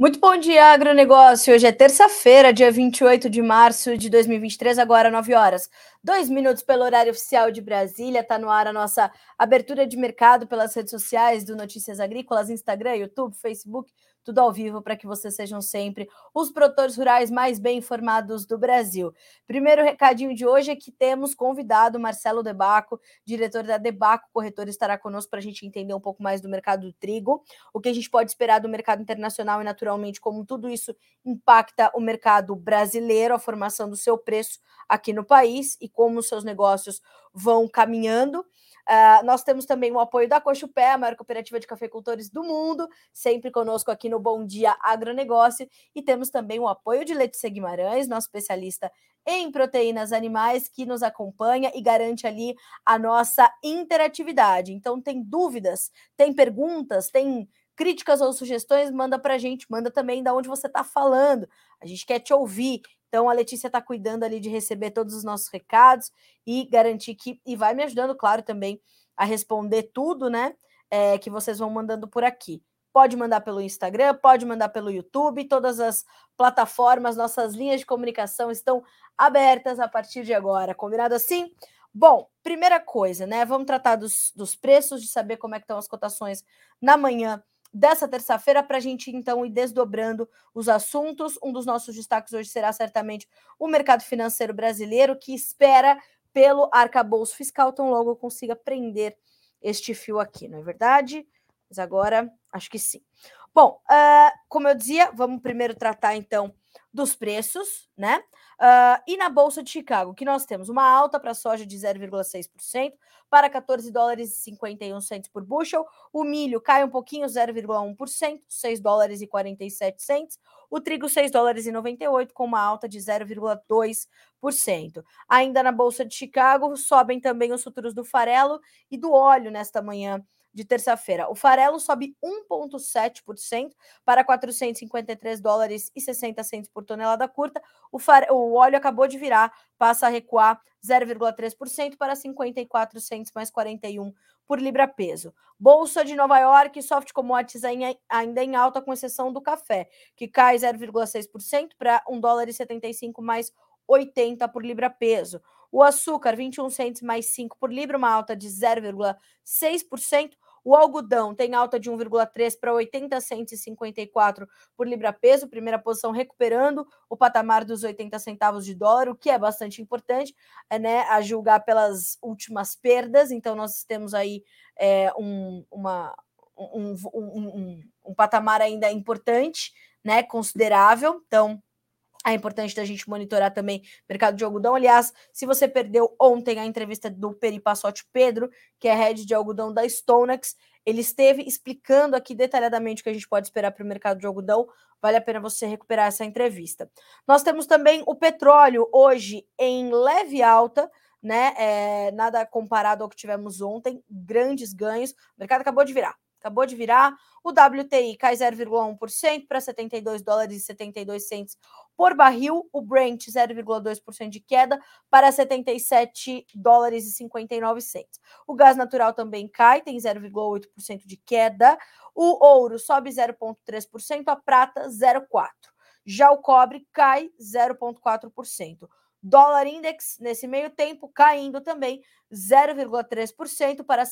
Muito bom dia, agronegócio. Hoje é terça-feira, dia 28 de março de 2023, agora 9 horas. Dois minutos pelo horário oficial de Brasília. Está no ar a nossa abertura de mercado pelas redes sociais do Notícias Agrícolas, Instagram, YouTube, Facebook, tudo ao vivo para que vocês sejam sempre os produtores rurais mais bem informados do Brasil. Primeiro recadinho de hoje é que temos convidado Marcelo Debaco, diretor da Debaco Corretor, estará conosco para a gente entender um pouco mais do mercado do trigo, o que a gente pode esperar do mercado internacional e, naturalmente, como tudo isso impacta o mercado brasileiro, a formação do seu preço aqui no país e como os seus negócios vão caminhando. Uh, nós temos também o apoio da Cochupé, a maior cooperativa de cafeicultores do mundo, sempre conosco aqui no Bom Dia Agronegócio. E temos também o apoio de Letícia Guimarães, nosso especialista em proteínas animais, que nos acompanha e garante ali a nossa interatividade. Então, tem dúvidas, tem perguntas, tem críticas ou sugestões, manda para a gente, manda também de onde você está falando. A gente quer te ouvir. Então a Letícia está cuidando ali de receber todos os nossos recados e garantir que e vai me ajudando, claro, também a responder tudo, né? É, que vocês vão mandando por aqui. Pode mandar pelo Instagram, pode mandar pelo YouTube, todas as plataformas, nossas linhas de comunicação estão abertas a partir de agora. Combinado assim? Bom, primeira coisa, né? Vamos tratar dos, dos preços, de saber como é que estão as cotações na manhã dessa terça-feira para a gente então ir desdobrando os assuntos. Um dos nossos destaques hoje será certamente o mercado financeiro brasileiro, que espera pelo arcabouço fiscal, tão logo consiga prender este fio aqui, não é verdade? Mas agora acho que sim. Bom, uh, como eu dizia, vamos primeiro tratar então dos preços, né? Uh, e na Bolsa de Chicago, que nós temos uma alta para a soja de 0,6%, para 14 dólares e 51 centos por bushel. O milho cai um pouquinho, 0,1%, 6 dólares e 47 centos. O trigo, 6 dólares e 98, com uma alta de 0,2%. Ainda na Bolsa de Chicago, sobem também os futuros do farelo e do óleo nesta manhã de terça-feira. O farelo sobe 1,7% para 453 dólares e 60 centos por tonelada curta. O, o óleo acabou de virar, passa a recuar 0,3% para 54 centos mais 41 por libra peso. Bolsa de Nova York, soft commodities ainda em alta, com exceção do café, que cai 0,6% para 1 dólar e 75 mais 80 por libra peso. O açúcar, 21 centos mais 5 por libra, uma alta de 0,6%. O algodão tem alta de 1,3 para 80 centos e 54 por libra peso, primeira posição recuperando o patamar dos 80 centavos de dólar, o que é bastante importante, né, a julgar pelas últimas perdas. Então nós temos aí é, um, uma, um, um, um, um patamar ainda importante, né, considerável. Então é importante da gente monitorar também o mercado de algodão. Aliás, se você perdeu ontem a entrevista do Peri Passotti Pedro, que é head de algodão da Stonex, ele esteve explicando aqui detalhadamente o que a gente pode esperar para o mercado de algodão. Vale a pena você recuperar essa entrevista. Nós temos também o petróleo hoje em leve alta, né? É, nada comparado ao que tivemos ontem, grandes ganhos. O mercado acabou de virar acabou de virar. O WTI cai 0,1% para 72 dólares e 72 centos por barril. O Brent 0,2% de queda para 77 dólares e 59 centos. O gás natural também cai, tem 0,8% de queda. O ouro sobe 0,3%, a prata 0,4%. Já o cobre cai 0,4%. Dólar index, nesse meio tempo, caindo também 0,3% para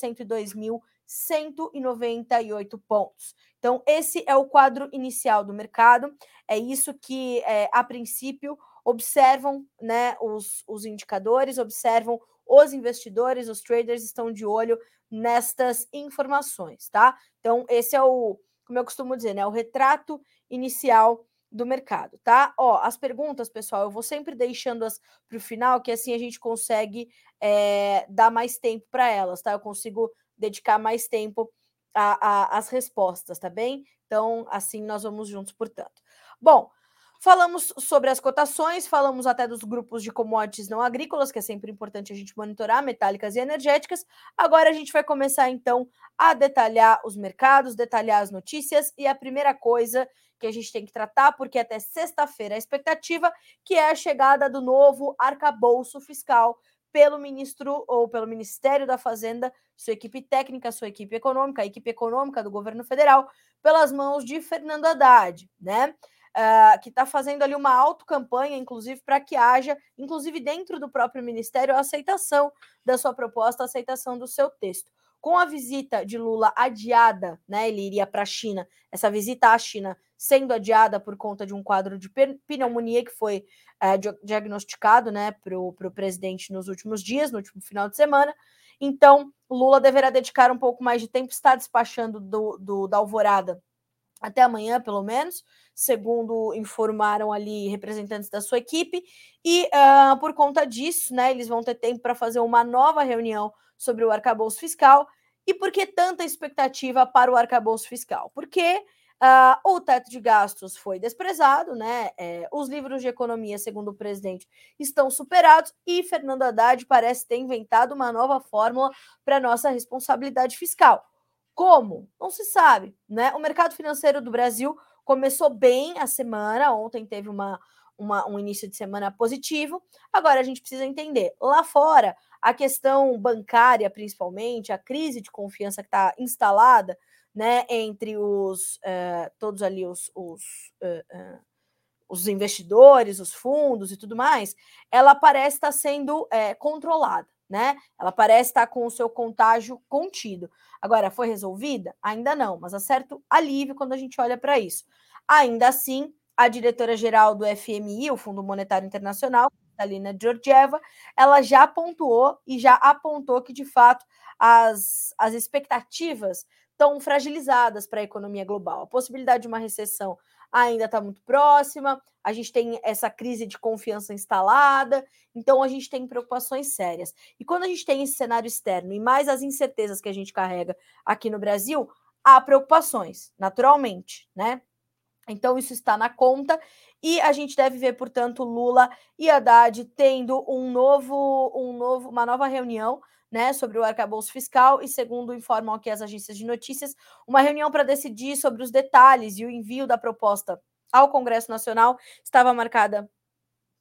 102.198 pontos. Então, esse é o quadro inicial do mercado. É isso que, é, a princípio, observam né, os, os indicadores, observam os investidores, os traders estão de olho nestas informações, tá? Então, esse é o, como eu costumo dizer, né, o retrato inicial do mercado, tá? Ó, as perguntas, pessoal, eu vou sempre deixando-as para o final, que assim a gente consegue é, dar mais tempo para elas, tá? Eu consigo dedicar mais tempo às respostas, tá bem? Então, assim nós vamos juntos, portanto. Bom, Falamos sobre as cotações, falamos até dos grupos de commodities não agrícolas, que é sempre importante a gente monitorar, metálicas e energéticas. Agora a gente vai começar então a detalhar os mercados, detalhar as notícias e a primeira coisa que a gente tem que tratar, porque até sexta-feira a expectativa, que é a chegada do novo arcabouço fiscal pelo ministro ou pelo Ministério da Fazenda, sua equipe técnica, sua equipe econômica, a equipe econômica do governo federal, pelas mãos de Fernando Haddad, né? Uh, que está fazendo ali uma autocampanha, inclusive, para que haja, inclusive dentro do próprio ministério, a aceitação da sua proposta, a aceitação do seu texto. Com a visita de Lula adiada, né? Ele iria para a China, essa visita à China sendo adiada por conta de um quadro de pneumonia que foi é, diagnosticado né, para o presidente nos últimos dias, no último final de semana. Então, Lula deverá dedicar um pouco mais de tempo, está despachando do, do da alvorada até amanhã, pelo menos, segundo informaram ali representantes da sua equipe, e uh, por conta disso, né, eles vão ter tempo para fazer uma nova reunião sobre o arcabouço fiscal. E por que tanta expectativa para o arcabouço fiscal? Porque Uh, o teto de gastos foi desprezado, né? É, os livros de economia, segundo o presidente, estão superados e Fernando Haddad parece ter inventado uma nova fórmula para nossa responsabilidade fiscal. Como? Não se sabe, né? O mercado financeiro do Brasil começou bem a semana, ontem teve uma, uma, um início de semana positivo. Agora a gente precisa entender, lá fora, a questão bancária, principalmente, a crise de confiança que está instalada né, entre os uh, todos ali os, os, uh, uh, os, investidores, os fundos e tudo mais, ela parece estar sendo controlada, né? Ela parece estar com o seu contágio contido. Agora, foi resolvida? Ainda não, mas há certo alívio quando a gente olha para isso. Ainda assim, a diretora-geral do FMI, o Fundo Monetário Internacional, Alina Georgieva, ela já pontuou e já apontou que, de fato, as, as expectativas tão fragilizadas para a economia global. A possibilidade de uma recessão ainda está muito próxima, a gente tem essa crise de confiança instalada, então a gente tem preocupações sérias. E quando a gente tem esse cenário externo e mais as incertezas que a gente carrega aqui no Brasil, há preocupações, naturalmente, né? Então isso está na conta e a gente deve ver, portanto, Lula e Haddad tendo um novo, um novo, uma nova reunião né, sobre o arcabouço fiscal e, segundo informam aqui as agências de notícias, uma reunião para decidir sobre os detalhes e o envio da proposta ao Congresso Nacional estava marcada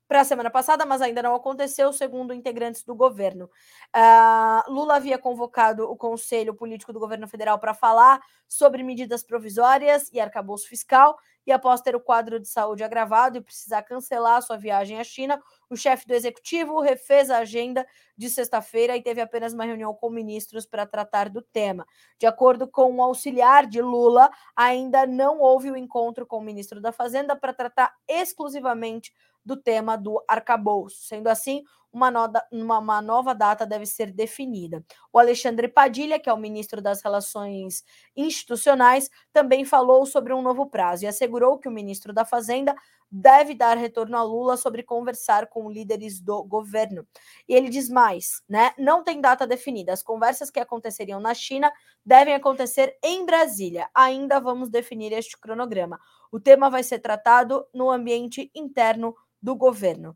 para a semana passada, mas ainda não aconteceu, segundo integrantes do governo. Uh, Lula havia convocado o Conselho Político do Governo Federal para falar sobre medidas provisórias e arcabouço fiscal, e após ter o quadro de saúde agravado e precisar cancelar sua viagem à China, o chefe do executivo refez a agenda de sexta-feira e teve apenas uma reunião com ministros para tratar do tema. De acordo com o um auxiliar de Lula, ainda não houve o encontro com o ministro da Fazenda para tratar exclusivamente do tema do arcabouço. Sendo assim, uma, noda, uma, uma, nova data deve ser definida. O Alexandre Padilha, que é o ministro das Relações Institucionais, também falou sobre um novo prazo e assegurou que o ministro da Fazenda deve dar retorno a Lula sobre conversar com líderes do governo. E ele diz mais, né? Não tem data definida. As conversas que aconteceriam na China devem acontecer em Brasília. Ainda vamos definir este cronograma. O tema vai ser tratado no ambiente interno do governo.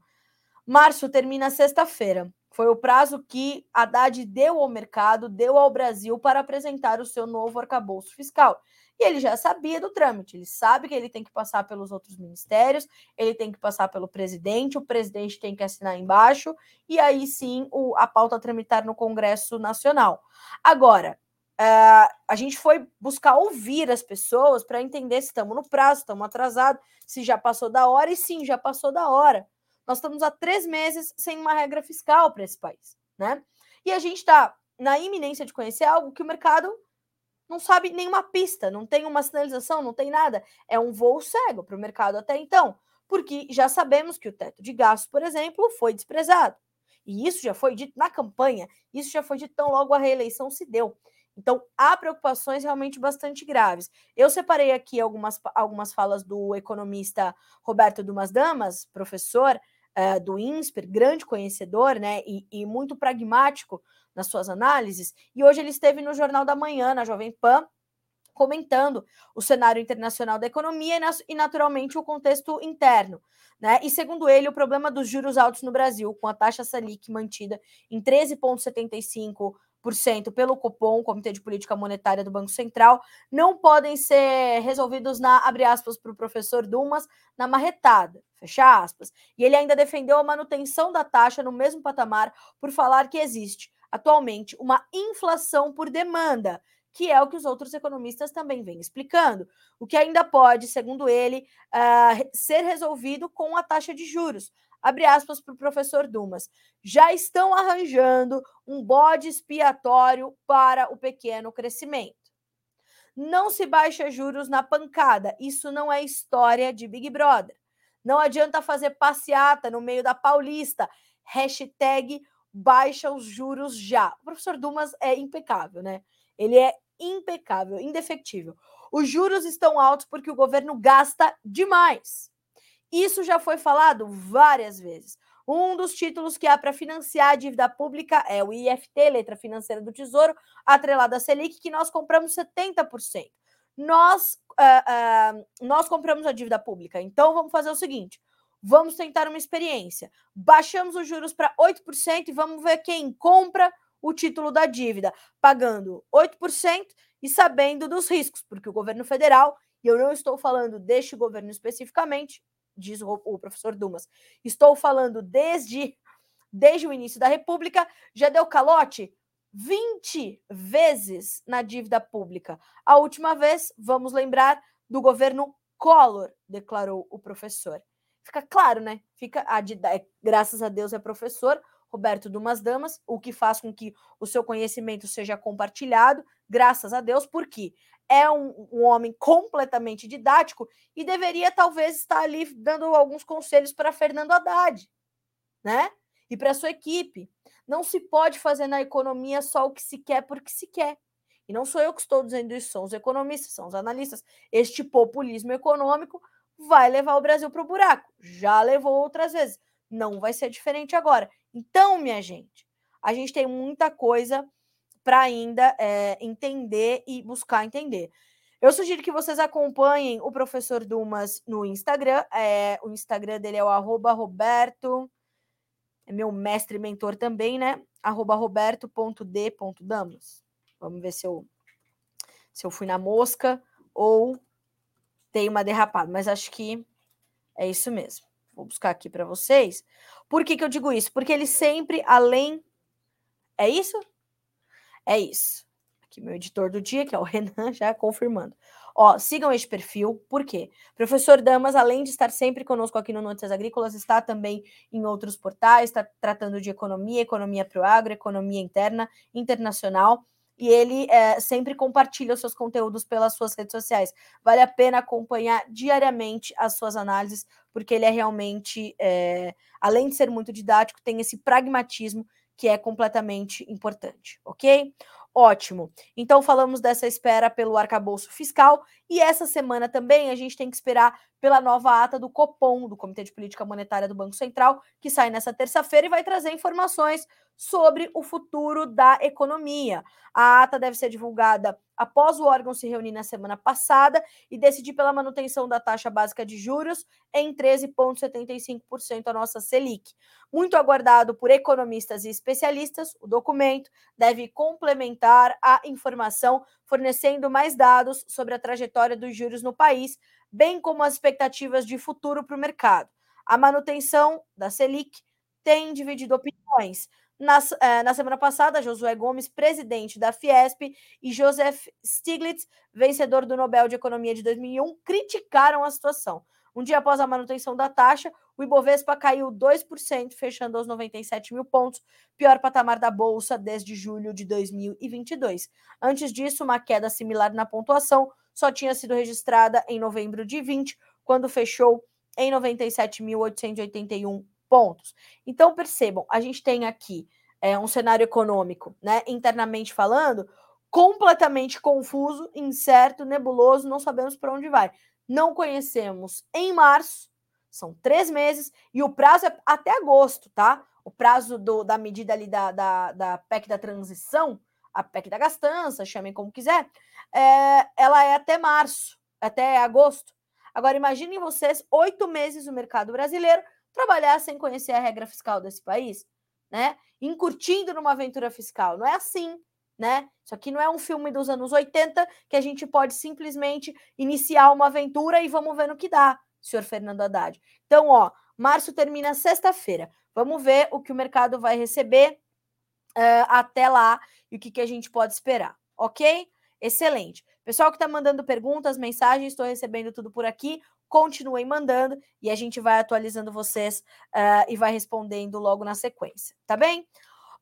Março termina sexta-feira. Foi o prazo que Haddad deu ao mercado, deu ao Brasil para apresentar o seu novo arcabouço fiscal. E ele já sabia do trâmite, ele sabe que ele tem que passar pelos outros ministérios, ele tem que passar pelo presidente, o presidente tem que assinar embaixo, e aí sim o, a pauta tramitar no Congresso Nacional. Agora, Uh, a gente foi buscar ouvir as pessoas para entender se estamos no prazo, estamos atrasados, se já passou da hora, e sim, já passou da hora. Nós estamos há três meses sem uma regra fiscal para esse país, né? E a gente está na iminência de conhecer algo que o mercado não sabe nenhuma pista, não tem uma sinalização, não tem nada. É um voo cego para o mercado até então, porque já sabemos que o teto de gastos, por exemplo, foi desprezado. E isso já foi dito na campanha, isso já foi dito tão logo a reeleição se deu. Então, há preocupações realmente bastante graves. Eu separei aqui algumas, algumas falas do economista Roberto Dumas Damas, professor uh, do INSPER, grande conhecedor né, e, e, muito pragmático nas suas análises. E hoje ele esteve no Jornal da Manhã, na Jovem Pan, comentando o cenário internacional da economia e, naturalmente, o contexto interno. Né? E, segundo ele, o problema dos juros altos no Brasil, com a taxa Selic mantida em 13,75% pelo Copom, Comitê de Política Monetária do Banco Central, não podem ser resolvidos na, abre aspas, para o professor Dumas, na marretada, fecha aspas. E ele ainda defendeu a manutenção da taxa no mesmo patamar por falar que existe, atualmente, uma inflação por demanda, que é o que os outros economistas também vêm explicando, o que ainda pode, segundo ele, uh, ser resolvido com a taxa de juros. Abre aspas para o professor Dumas. Já estão arranjando um bode expiatório para o pequeno crescimento. Não se baixa juros na pancada. Isso não é história de Big Brother. Não adianta fazer passeata no meio da Paulista. Hashtag baixa os juros já. O professor Dumas é impecável, né? Ele é impecável, indefectível. Os juros estão altos porque o governo gasta demais. Isso já foi falado várias vezes. Um dos títulos que há para financiar a dívida pública é o IFT, Letra Financeira do Tesouro, atrelado à Selic, que nós compramos 70%. Nós, uh, uh, nós compramos a dívida pública. Então, vamos fazer o seguinte: vamos tentar uma experiência. Baixamos os juros para 8% e vamos ver quem compra o título da dívida, pagando 8% e sabendo dos riscos, porque o governo federal, e eu não estou falando deste governo especificamente, diz o, o professor Dumas, estou falando desde, desde o início da República, já deu calote 20 vezes na dívida pública. A última vez, vamos lembrar, do governo Collor, declarou o professor. Fica claro, né? Fica a, é, graças a Deus é professor, Roberto Dumas Damas, o que faz com que o seu conhecimento seja compartilhado, graças a Deus, porque é um, um, homem completamente didático e deveria talvez estar ali dando alguns conselhos para Fernando Haddad, né? E para sua equipe. Não se pode fazer na economia só o que se quer porque se quer. E não sou eu que estou dizendo isso, são os economistas, são os analistas. Este populismo econômico vai levar o Brasil para o buraco. Já levou outras vezes. Não vai ser diferente agora. Então, minha gente, a gente tem muita coisa para ainda é, entender e buscar entender. Eu sugiro que vocês acompanhem o professor Dumas no Instagram. É, o Instagram dele é o Roberto. É meu mestre e mentor também, né? Arroba. Vamos ver se eu, se eu fui na mosca ou tem uma derrapada, mas acho que é isso mesmo. Vou buscar aqui para vocês. Por que, que eu digo isso? Porque ele sempre, além. É isso? É isso. Aqui meu editor do dia, que é o Renan, já confirmando. Ó, sigam este perfil, por quê? Professor Damas, além de estar sempre conosco aqui no Notícias Agrícolas, está também em outros portais, está tratando de economia, economia para o agro, economia interna, internacional e ele é, sempre compartilha os seus conteúdos pelas suas redes sociais. Vale a pena acompanhar diariamente as suas análises, porque ele é realmente, é, além de ser muito didático, tem esse pragmatismo que é completamente importante, ok? Ótimo. Então falamos dessa espera pelo arcabouço fiscal e essa semana também a gente tem que esperar pela nova ata do Copom, do Comitê de Política Monetária do Banco Central, que sai nessa terça-feira e vai trazer informações sobre o futuro da economia. A ata deve ser divulgada após o órgão se reunir na semana passada e decidir pela manutenção da taxa básica de juros em 13,75% a nossa Selic. Muito aguardado por economistas e especialistas, o documento deve complementar a informação, fornecendo mais dados sobre a trajetória dos juros no país, bem como as expectativas de futuro para o mercado. A manutenção da Selic tem dividido opiniões. Na, eh, na, semana passada, Josué Gomes, presidente da Fiesp, e Joseph Stiglitz, vencedor do Nobel de Economia de 2001, criticaram a situação. Um dia após a manutenção da taxa, o Ibovespa caiu 2%, fechando aos 97 mil pontos, pior patamar da Bolsa desde julho de 2022. Antes disso, uma queda similar na pontuação só tinha sido registrada em novembro de 20, quando fechou em 97.881 pontos. Então, percebam, a gente tem aqui é, um cenário econômico, né, internamente falando, completamente confuso, incerto, nebuloso, não sabemos para onde vai. Não conhecemos em março, são três meses, e o prazo é até agosto, tá? O prazo do, da medida ali da, da, da PEC da transição, a PEC da gastança, chamem como quiser, é, ela é até março, até agosto. Agora, imaginem vocês, oito meses no mercado brasileiro, trabalhar sem conhecer a regra fiscal desse país, né? Incurtindo numa aventura fiscal. Não é assim né? Isso aqui não é um filme dos anos 80 que a gente pode simplesmente iniciar uma aventura e vamos ver no que dá, senhor Fernando Haddad. Então, ó, março termina sexta-feira. Vamos ver o que o mercado vai receber uh, até lá e o que, que a gente pode esperar, ok? Excelente. Pessoal que está mandando perguntas, mensagens, estou recebendo tudo por aqui. Continuem mandando e a gente vai atualizando vocês uh, e vai respondendo logo na sequência, tá bem?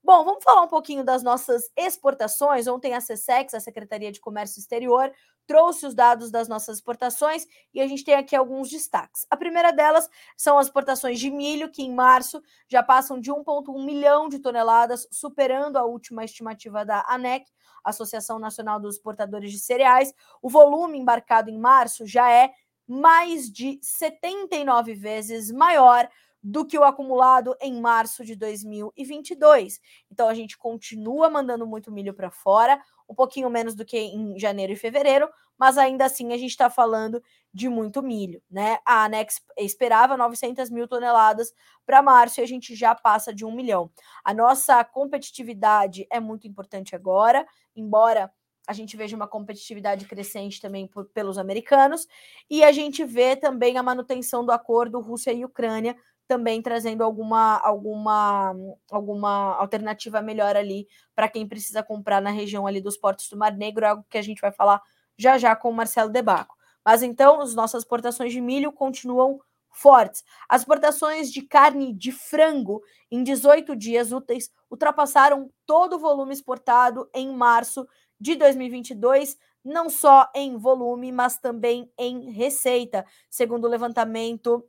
Bom, vamos falar um pouquinho das nossas exportações. Ontem a SESEX, a Secretaria de Comércio Exterior, trouxe os dados das nossas exportações e a gente tem aqui alguns destaques. A primeira delas são as exportações de milho, que em março já passam de 1,1 milhão de toneladas, superando a última estimativa da ANEC, Associação Nacional dos Exportadores de Cereais. O volume embarcado em março já é mais de 79 vezes maior do que o acumulado em março de 2022. Então a gente continua mandando muito milho para fora, um pouquinho menos do que em janeiro e fevereiro, mas ainda assim a gente está falando de muito milho, né? A Anex esperava 900 mil toneladas para março e a gente já passa de um milhão. A nossa competitividade é muito importante agora, embora a gente veja uma competitividade crescente também por, pelos americanos, e a gente vê também a manutenção do acordo Rússia e Ucrânia, também trazendo alguma alguma alguma alternativa melhor ali para quem precisa comprar na região ali dos portos do Mar Negro, algo que a gente vai falar já já com o Marcelo Debaco. Mas então, as nossas exportações de milho continuam fortes. As exportações de carne de frango em 18 dias úteis ultrapassaram todo o volume exportado em março de 2022, não só em volume, mas também em receita, segundo o levantamento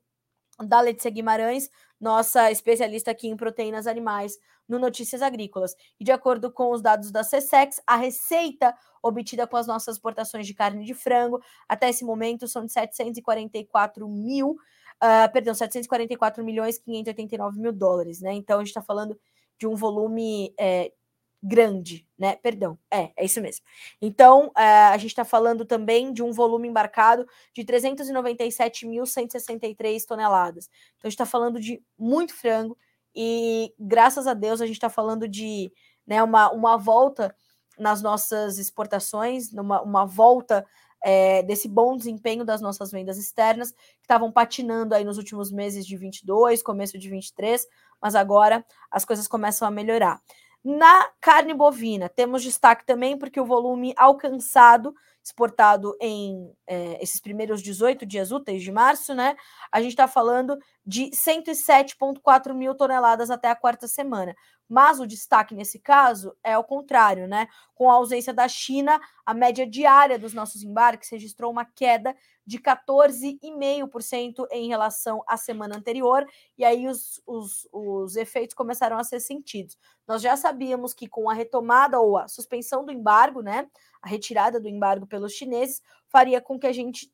da Letícia Guimarães, nossa especialista aqui em proteínas animais no Notícias Agrícolas. E de acordo com os dados da CSEX, a receita obtida com as nossas exportações de carne de frango até esse momento são de 744 mil, uh, perdão, 744 milhões 589 mil dólares, né? Então a gente está falando de um volume é, grande, né? Perdão, é, é isso mesmo. Então, é, a gente está falando também de um volume embarcado de 397.163 toneladas. Então, a gente está falando de muito frango e, graças a Deus, a gente está falando de né, uma, uma volta nas nossas exportações, numa, uma volta é, desse bom desempenho das nossas vendas externas, que estavam patinando aí nos últimos meses de 22, começo de 23, mas agora as coisas começam a melhorar. Na carne bovina, temos destaque também porque o volume alcançado, exportado em é, esses primeiros 18 dias úteis de março, né? A gente está falando de 107,4 mil toneladas até a quarta semana. Mas o destaque nesse caso é o contrário, né? Com a ausência da China, a média diária dos nossos embarques registrou uma queda de 14,5% em relação à semana anterior, e aí os, os, os efeitos começaram a ser sentidos. Nós já sabíamos que com a retomada ou a suspensão do embargo, né? A retirada do embargo pelos chineses, faria com que a gente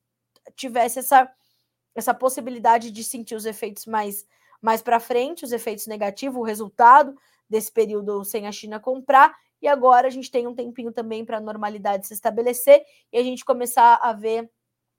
tivesse essa, essa possibilidade de sentir os efeitos mais, mais para frente, os efeitos negativos, o resultado desse período sem a China comprar, e agora a gente tem um tempinho também para a normalidade se estabelecer e a gente começar a ver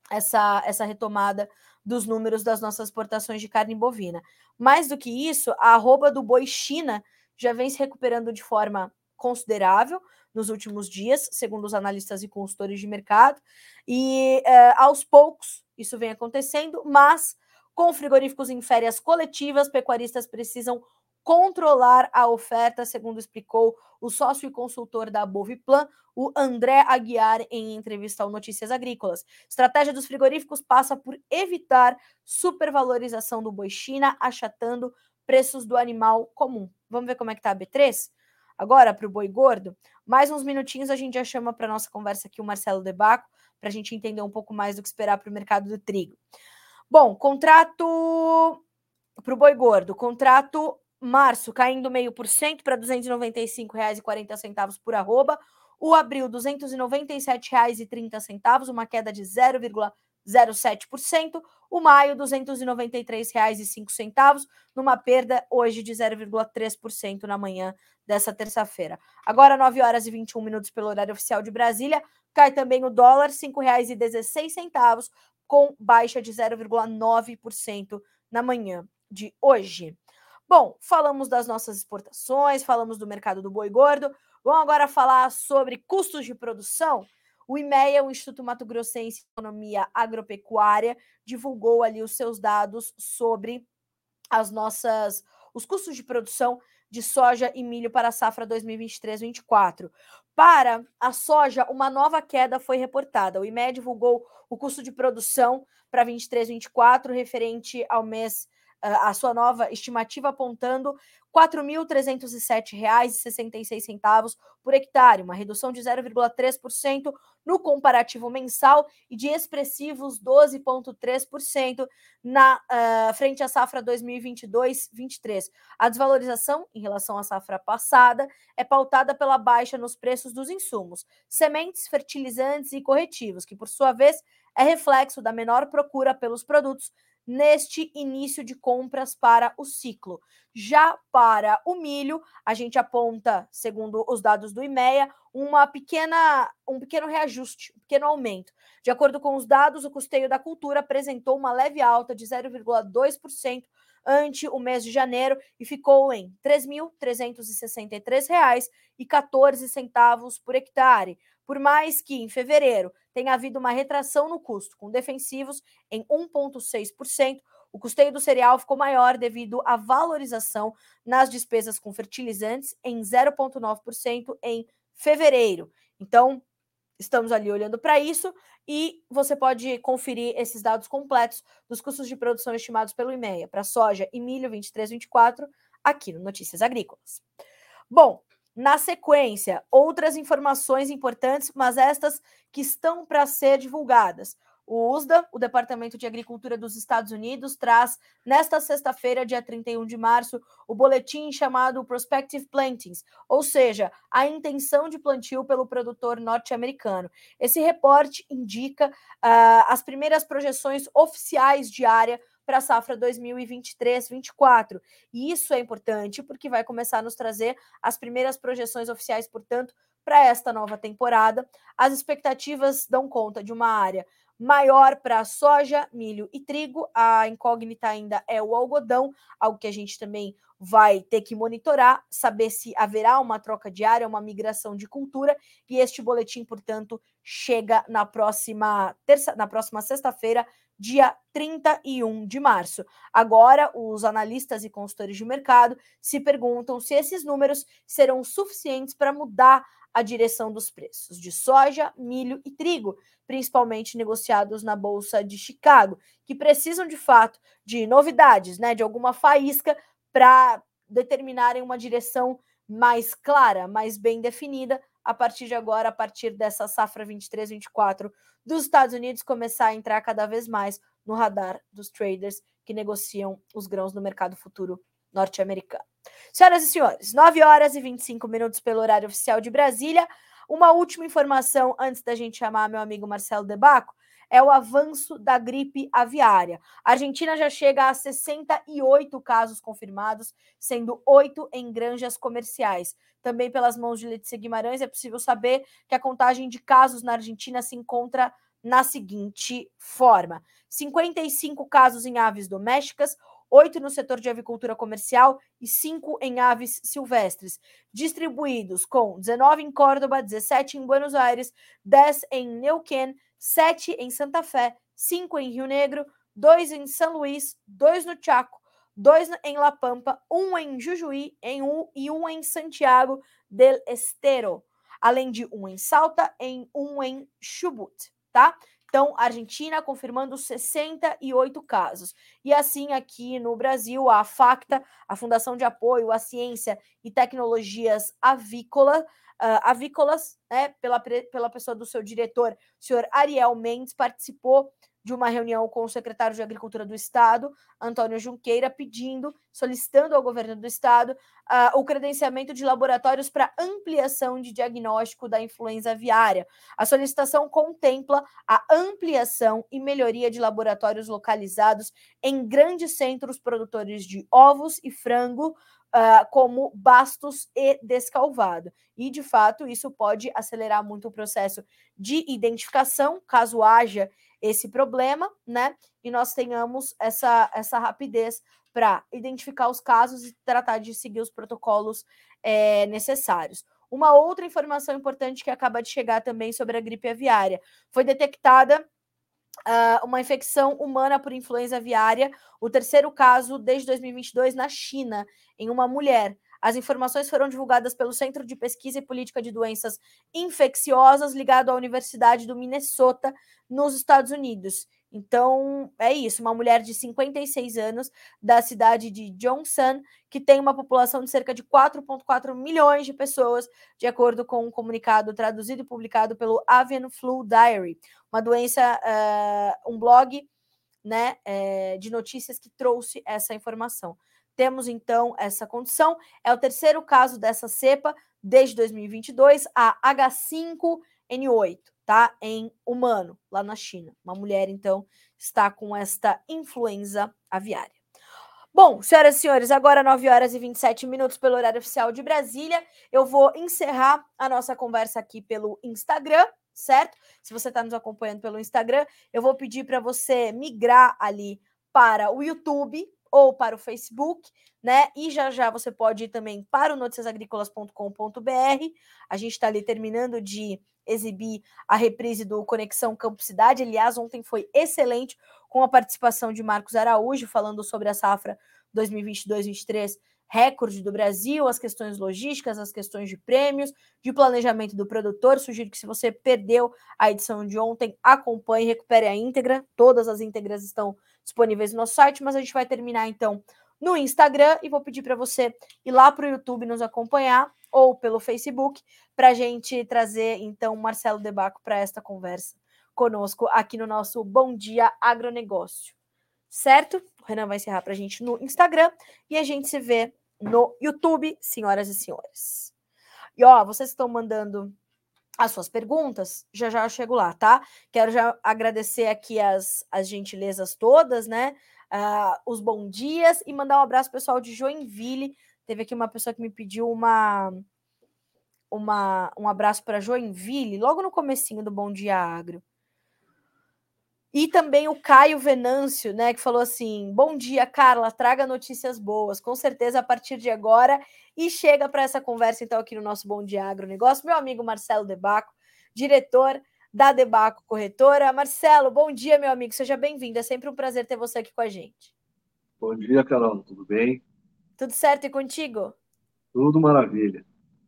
essa, essa retomada dos números das nossas exportações de carne bovina. Mais do que isso, a arroba do boi China já vem se recuperando de forma considerável nos últimos dias, segundo os analistas e consultores de mercado, e eh, aos poucos isso vem acontecendo, mas com frigoríficos em férias coletivas, pecuaristas precisam controlar a oferta, segundo explicou o sócio e consultor da Boviplan, o André Aguiar, em entrevista ao Notícias Agrícolas. Estratégia dos frigoríficos passa por evitar supervalorização do boi China, achatando preços do animal comum. Vamos ver como é que tá a B3? Agora, para o boi gordo, mais uns minutinhos a gente já chama para nossa conversa aqui o Marcelo Debaco, para a gente entender um pouco mais do que esperar para o mercado do trigo. Bom, contrato para o boi gordo, contrato março caindo meio por cento para R$ 295,40 por arroba. O abril, R$ 297,30, uma queda de 0,07%. O maio, R$ 293,05, numa perda hoje de 0,3% na manhã dessa terça-feira. Agora, 9 horas e 21 minutos pelo horário oficial de Brasília. Cai também o dólar, R$ 5,16, com baixa de 0,9% na manhã de hoje. Bom, falamos das nossas exportações, falamos do mercado do boi gordo. Vamos agora falar sobre custos de produção. O IMEA, o Instituto Mato Grossense de Economia Agropecuária, divulgou ali os seus dados sobre as nossas os custos de produção de soja e milho para a safra 2023-24. Para a soja, uma nova queda foi reportada. O IMEA divulgou o custo de produção para 23-24, referente ao mês a sua nova estimativa apontando R$ 4.307,66 por hectare, uma redução de 0,3% no comparativo mensal e de expressivos 12,3% na uh, frente à safra 2022-23. A desvalorização em relação à safra passada é pautada pela baixa nos preços dos insumos, sementes, fertilizantes e corretivos, que por sua vez é reflexo da menor procura pelos produtos neste início de compras para o ciclo. Já para o milho, a gente aponta, segundo os dados do IMEA, uma pequena, um pequeno reajuste, um pequeno aumento. De acordo com os dados, o custeio da cultura apresentou uma leve alta de 0,2% ante o mês de janeiro e ficou em R$ 3.363,14 por hectare. Por mais que em fevereiro tenha havido uma retração no custo, com defensivos em 1,6%, o custeio do cereal ficou maior devido à valorização nas despesas com fertilizantes em 0,9% em fevereiro. Então, estamos ali olhando para isso e você pode conferir esses dados completos dos custos de produção estimados pelo IMEA para soja e milho 23 24 aqui no Notícias Agrícolas. Bom, na sequência, outras informações importantes, mas estas que estão para ser divulgadas. O USDA, o Departamento de Agricultura dos Estados Unidos, traz nesta sexta-feira, dia 31 de março, o boletim chamado Prospective Plantings, ou seja, a intenção de plantio pelo produtor norte-americano. Esse reporte indica uh, as primeiras projeções oficiais de área para a safra 2023-24. E isso é importante porque vai começar a nos trazer as primeiras projeções oficiais, portanto, para esta nova temporada. As expectativas dão conta de uma área maior para soja, milho e trigo. A incógnita ainda é o algodão, algo que a gente também vai ter que monitorar, saber se haverá uma troca diária, uma migração de cultura. E este boletim, portanto, chega na próxima terça, na próxima sexta-feira, dia 31 de março. Agora, os analistas e consultores de mercado se perguntam se esses números serão suficientes para mudar a direção dos preços de soja, milho e trigo, principalmente negociados na Bolsa de Chicago, que precisam de fato de novidades, né, de alguma faísca para determinarem uma direção mais clara, mais bem definida a partir de agora, a partir dessa safra 23-24 dos Estados Unidos, começar a entrar cada vez mais no radar dos traders que negociam os grãos no mercado futuro norte-americano. Senhoras e senhores, 9 horas e 25 minutos pelo horário oficial de Brasília. Uma última informação antes da gente chamar meu amigo Marcelo Debaco é o avanço da gripe aviária. A Argentina já chega a 68 casos confirmados, sendo oito em granjas comerciais. Também pelas mãos de Letícia Guimarães é possível saber que a contagem de casos na Argentina se encontra na seguinte forma: 55 casos em aves domésticas, oito no setor de avicultura comercial e cinco em aves silvestres, distribuídos com 19 em Córdoba, 17 em Buenos Aires, 10 em Neuquén, 7 em Santa Fé, 5 em Rio Negro, 2 em São Luís, 2 no Chaco, 2 em La Pampa, 1 em Jujuí em um, e 1 em Santiago del Estero, além de 1 em Salta, em 1 em Chubut, tá? Então, Argentina confirmando 68 casos. E assim, aqui no Brasil, a FACTA, a Fundação de Apoio à Ciência e Tecnologias Avícola, uh, avícolas, né, pela, pela pessoa do seu diretor, o senhor Ariel Mendes, participou de uma reunião com o secretário de Agricultura do Estado, Antônio Junqueira, pedindo, solicitando ao governo do Estado uh, o credenciamento de laboratórios para ampliação de diagnóstico da influenza aviária. A solicitação contempla a ampliação e melhoria de laboratórios localizados em grandes centros produtores de ovos e frango, uh, como Bastos e Descalvado. E, de fato, isso pode acelerar muito o processo de identificação, caso haja esse problema, né? E nós tenhamos essa, essa rapidez para identificar os casos e tratar de seguir os protocolos é, necessários. Uma outra informação importante que acaba de chegar também sobre a gripe aviária. Foi detectada Uh, uma infecção humana por influenza aviária, o terceiro caso desde 2022 na China, em uma mulher. As informações foram divulgadas pelo Centro de Pesquisa e Política de Doenças Infecciosas, ligado à Universidade do Minnesota, nos Estados Unidos. Então, é isso, uma mulher de 56 anos da cidade de Johnson, que tem uma população de cerca de 4,4 milhões de pessoas, de acordo com um comunicado traduzido e publicado pelo Avian Flu Diary, uma doença, uh, um blog né, é, de notícias que trouxe essa informação. Temos então essa condição. É o terceiro caso dessa cepa desde 2022, a H5N8, tá? Em humano, lá na China. Uma mulher, então, está com esta influenza aviária. Bom, senhoras e senhores, agora 9 horas e 27 minutos pelo horário oficial de Brasília. Eu vou encerrar a nossa conversa aqui pelo Instagram, certo? Se você está nos acompanhando pelo Instagram, eu vou pedir para você migrar ali para o YouTube, ou para o Facebook, né? E já já você pode ir também para o noticiasagricolas.com.br. A gente está ali terminando de exibir a reprise do Conexão Campo Cidade. Aliás, ontem foi excelente com a participação de Marcos Araújo falando sobre a safra 2022-23 recorde do Brasil, as questões logísticas, as questões de prêmios, de planejamento do produtor. Sugiro que se você perdeu a edição de ontem, acompanhe, recupere a íntegra. Todas as íntegras estão disponíveis no nosso site, mas a gente vai terminar então no Instagram e vou pedir para você ir lá para o YouTube nos acompanhar ou pelo Facebook para a gente trazer então Marcelo Debaco para esta conversa conosco aqui no nosso Bom Dia Agronegócio. Certo? O Renan vai encerrar para a gente no Instagram e a gente se vê no YouTube, senhoras e senhores. E ó, vocês estão mandando as suas perguntas, já já eu chego lá, tá? Quero já agradecer aqui as, as gentilezas todas, né? Uh, os bons dias e mandar um abraço pessoal de Joinville. Teve aqui uma pessoa que me pediu uma, uma um abraço para Joinville, logo no comecinho do Bom Dia Agro. E também o Caio Venâncio, né, que falou assim: Bom dia, Carla, traga notícias boas, com certeza a partir de agora. E chega para essa conversa, então, aqui no nosso Bom Dia Agronegócio, meu amigo Marcelo Debaco, diretor da Debaco Corretora. Marcelo, bom dia, meu amigo, seja bem-vindo. É sempre um prazer ter você aqui com a gente. Bom dia, Carol, tudo bem? Tudo certo e contigo? Tudo maravilha.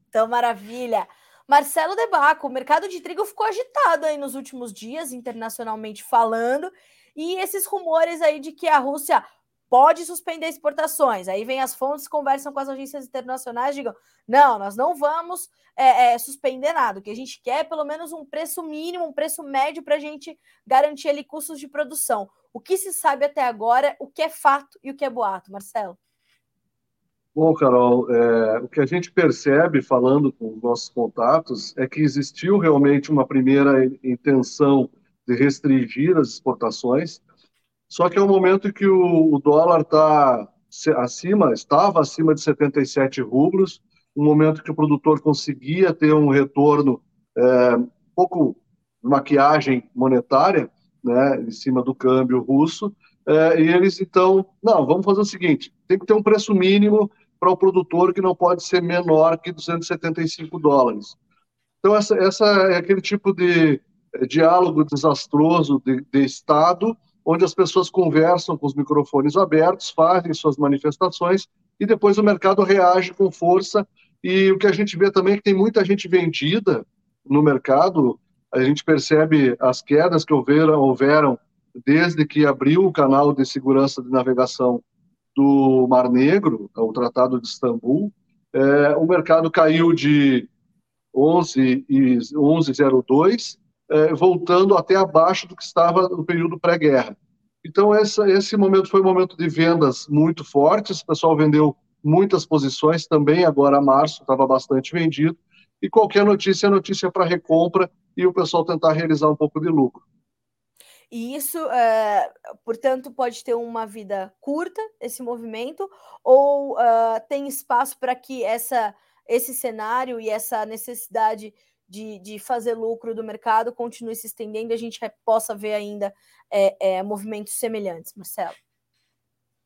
Então, maravilha. Marcelo Debaco, o mercado de trigo ficou agitado aí nos últimos dias, internacionalmente falando, e esses rumores aí de que a Rússia pode suspender exportações. Aí vem as fontes, conversam com as agências internacionais, digam: não, nós não vamos é, é, suspender nada. O que a gente quer é pelo menos um preço mínimo, um preço médio para a gente garantir ali custos de produção. O que se sabe até agora, o que é fato e o que é boato, Marcelo? Bom, Carol, é, o que a gente percebe falando com os nossos contatos é que existiu realmente uma primeira intenção de restringir as exportações, só que é um momento que o, o dólar está acima, estava acima de 77 rublos, um momento que o produtor conseguia ter um retorno é, um pouco maquiagem monetária, né, em cima do câmbio russo, é, e eles então, não, vamos fazer o seguinte, tem que ter um preço mínimo para o produtor que não pode ser menor que 275 dólares. Então, essa, essa é aquele tipo de é, diálogo desastroso de, de Estado, onde as pessoas conversam com os microfones abertos, fazem suas manifestações e depois o mercado reage com força. E o que a gente vê também é que tem muita gente vendida no mercado. A gente percebe as quedas que houveram, houveram desde que abriu o canal de segurança de navegação do Mar Negro, o Tratado de Istambul, é, o mercado caiu de 11 e 11,02, é, voltando até abaixo do que estava no período pré-guerra. Então, essa, esse momento foi um momento de vendas muito fortes, o pessoal vendeu muitas posições, também agora março estava bastante vendido, e qualquer notícia é notícia para recompra e o pessoal tentar realizar um pouco de lucro. E isso, é, portanto, pode ter uma vida curta, esse movimento, ou uh, tem espaço para que essa, esse cenário e essa necessidade de, de fazer lucro do mercado continue se estendendo e a gente possa ver ainda é, é, movimentos semelhantes, Marcelo?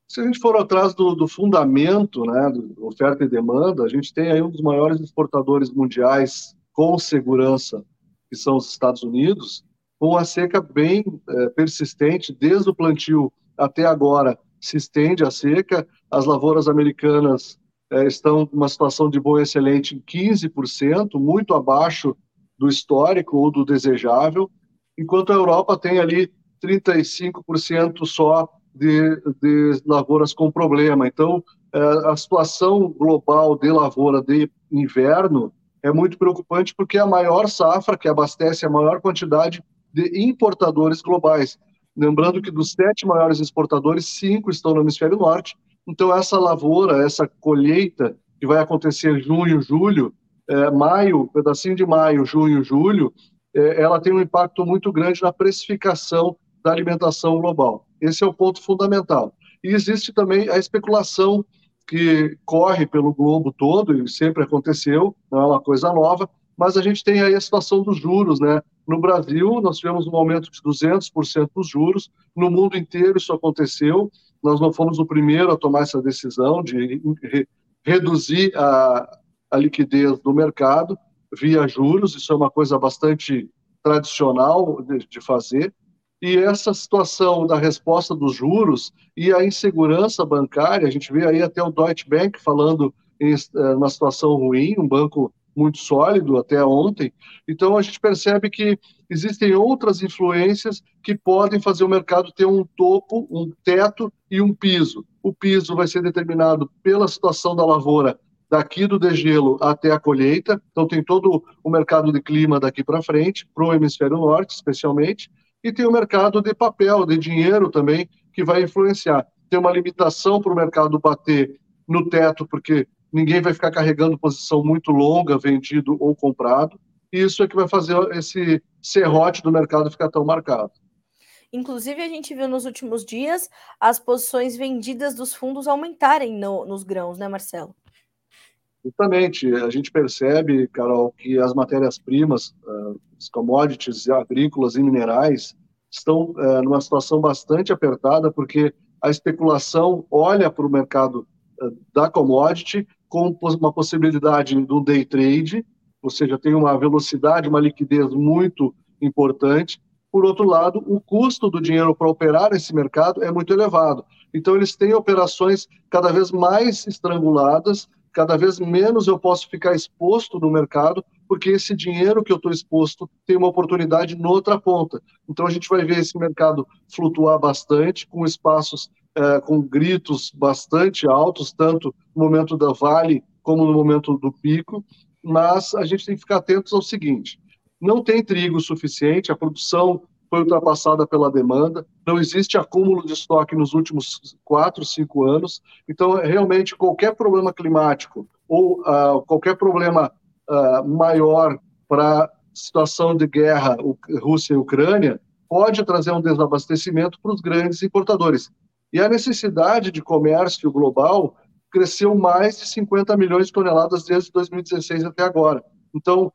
Se a gente for atrás do, do fundamento, né, do oferta e demanda, a gente tem aí um dos maiores exportadores mundiais com segurança, que são os Estados Unidos, com uma seca bem é, persistente, desde o plantio até agora, se estende a seca. As lavouras americanas é, estão numa situação de boa excelente em 15%, muito abaixo do histórico ou do desejável, enquanto a Europa tem ali 35% só de, de lavouras com problema. Então, é, a situação global de lavoura de inverno é muito preocupante porque é a maior safra que abastece a maior quantidade de importadores globais. Lembrando que dos sete maiores exportadores, cinco estão no hemisfério norte. Então, essa lavoura, essa colheita que vai acontecer junho, julho, é, maio, pedacinho de maio, junho, julho, é, ela tem um impacto muito grande na precificação da alimentação global. Esse é o ponto fundamental. E existe também a especulação que corre pelo globo todo, e sempre aconteceu, não é uma coisa nova, mas a gente tem aí a situação dos juros, né? No Brasil, nós tivemos um aumento de 200% dos juros, no mundo inteiro isso aconteceu, nós não fomos o primeiro a tomar essa decisão de re reduzir a, a liquidez do mercado via juros, isso é uma coisa bastante tradicional de, de fazer, e essa situação da resposta dos juros e a insegurança bancária, a gente vê aí até o Deutsche Bank falando em eh, uma situação ruim, um banco muito sólido até ontem. Então a gente percebe que existem outras influências que podem fazer o mercado ter um topo, um teto e um piso. O piso vai ser determinado pela situação da lavoura daqui do degelo até a colheita. Então tem todo o mercado de clima daqui para frente, para o hemisfério norte, especialmente e tem o mercado de papel, de dinheiro também, que vai influenciar. Tem uma limitação para o mercado bater no teto, porque ninguém vai ficar carregando posição muito longa, vendido ou comprado, e isso é que vai fazer esse serrote do mercado ficar tão marcado. Inclusive, a gente viu nos últimos dias as posições vendidas dos fundos aumentarem no, nos grãos, né, Marcelo? Justamente, a gente percebe, Carol, que as matérias-primas, uh, os commodities agrícolas e minerais, estão uh, numa situação bastante apertada, porque a especulação olha para o mercado da commodity com uma possibilidade do day trade, ou seja, tem uma velocidade, uma liquidez muito importante. Por outro lado, o custo do dinheiro para operar esse mercado é muito elevado. Então, eles têm operações cada vez mais estranguladas, cada vez menos eu posso ficar exposto no mercado, porque esse dinheiro que eu estou exposto tem uma oportunidade noutra ponta. Então a gente vai ver esse mercado flutuar bastante, com espaços é, com gritos bastante altos, tanto no momento da vale como no momento do pico, mas a gente tem que ficar atentos ao seguinte: não tem trigo suficiente, a produção foi ultrapassada pela demanda, não existe acúmulo de estoque nos últimos quatro, cinco anos. Então, realmente, qualquer problema climático ou uh, qualquer problema uh, maior para situação de guerra Rússia e Ucrânia pode trazer um desabastecimento para os grandes importadores. E a necessidade de comércio global cresceu mais de 50 milhões de toneladas desde 2016 até agora. Então,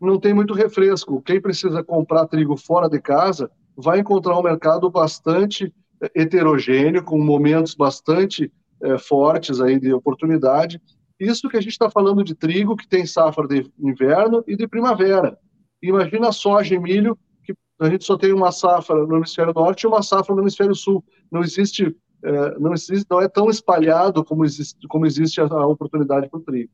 não tem muito refresco. Quem precisa comprar trigo fora de casa vai encontrar um mercado bastante eh, heterogêneo, com momentos bastante é, fortes aí de oportunidade. Isso que a gente está falando de trigo, que tem safra de inverno e de primavera. Imagina soja e milho, a gente só tem uma safra no hemisfério norte e uma safra no hemisfério sul. Não existe, é, não existe, não é tão espalhado como existe, como existe a, oportunidade para o trigo.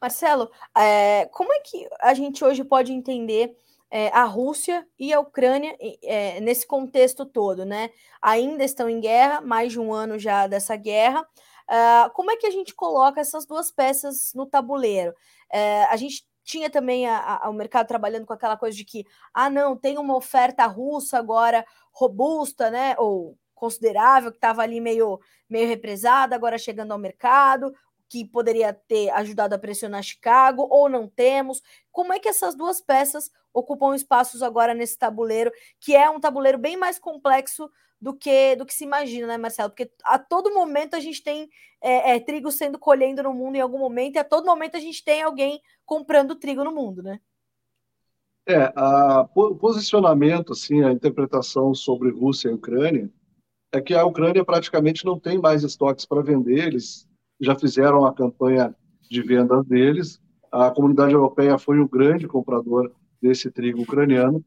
Marcelo, é, como é que a gente hoje pode entender é, a Rússia e a Ucrânia é, nesse contexto todo, né? Ainda estão em guerra, mais de um ano já dessa guerra. Uh, como é que a gente coloca essas duas peças no tabuleiro? a gente tinha também a, a, o mercado trabalhando com aquela coisa de que, ah, não, tem uma oferta russa agora robusta, né? Ou considerável, que estava ali meio, meio represada, agora chegando ao mercado que poderia ter ajudado a pressionar Chicago, ou não temos? Como é que essas duas peças ocupam espaços agora nesse tabuleiro, que é um tabuleiro bem mais complexo do que do que se imagina, né, Marcelo? Porque a todo momento a gente tem é, é, trigo sendo colhendo no mundo em algum momento, e a todo momento a gente tem alguém comprando trigo no mundo, né? É, o posicionamento, assim, a interpretação sobre Rússia e Ucrânia é que a Ucrânia praticamente não tem mais estoques para vender, eles já fizeram a campanha de vendas deles, a comunidade europeia foi o grande comprador desse trigo ucraniano.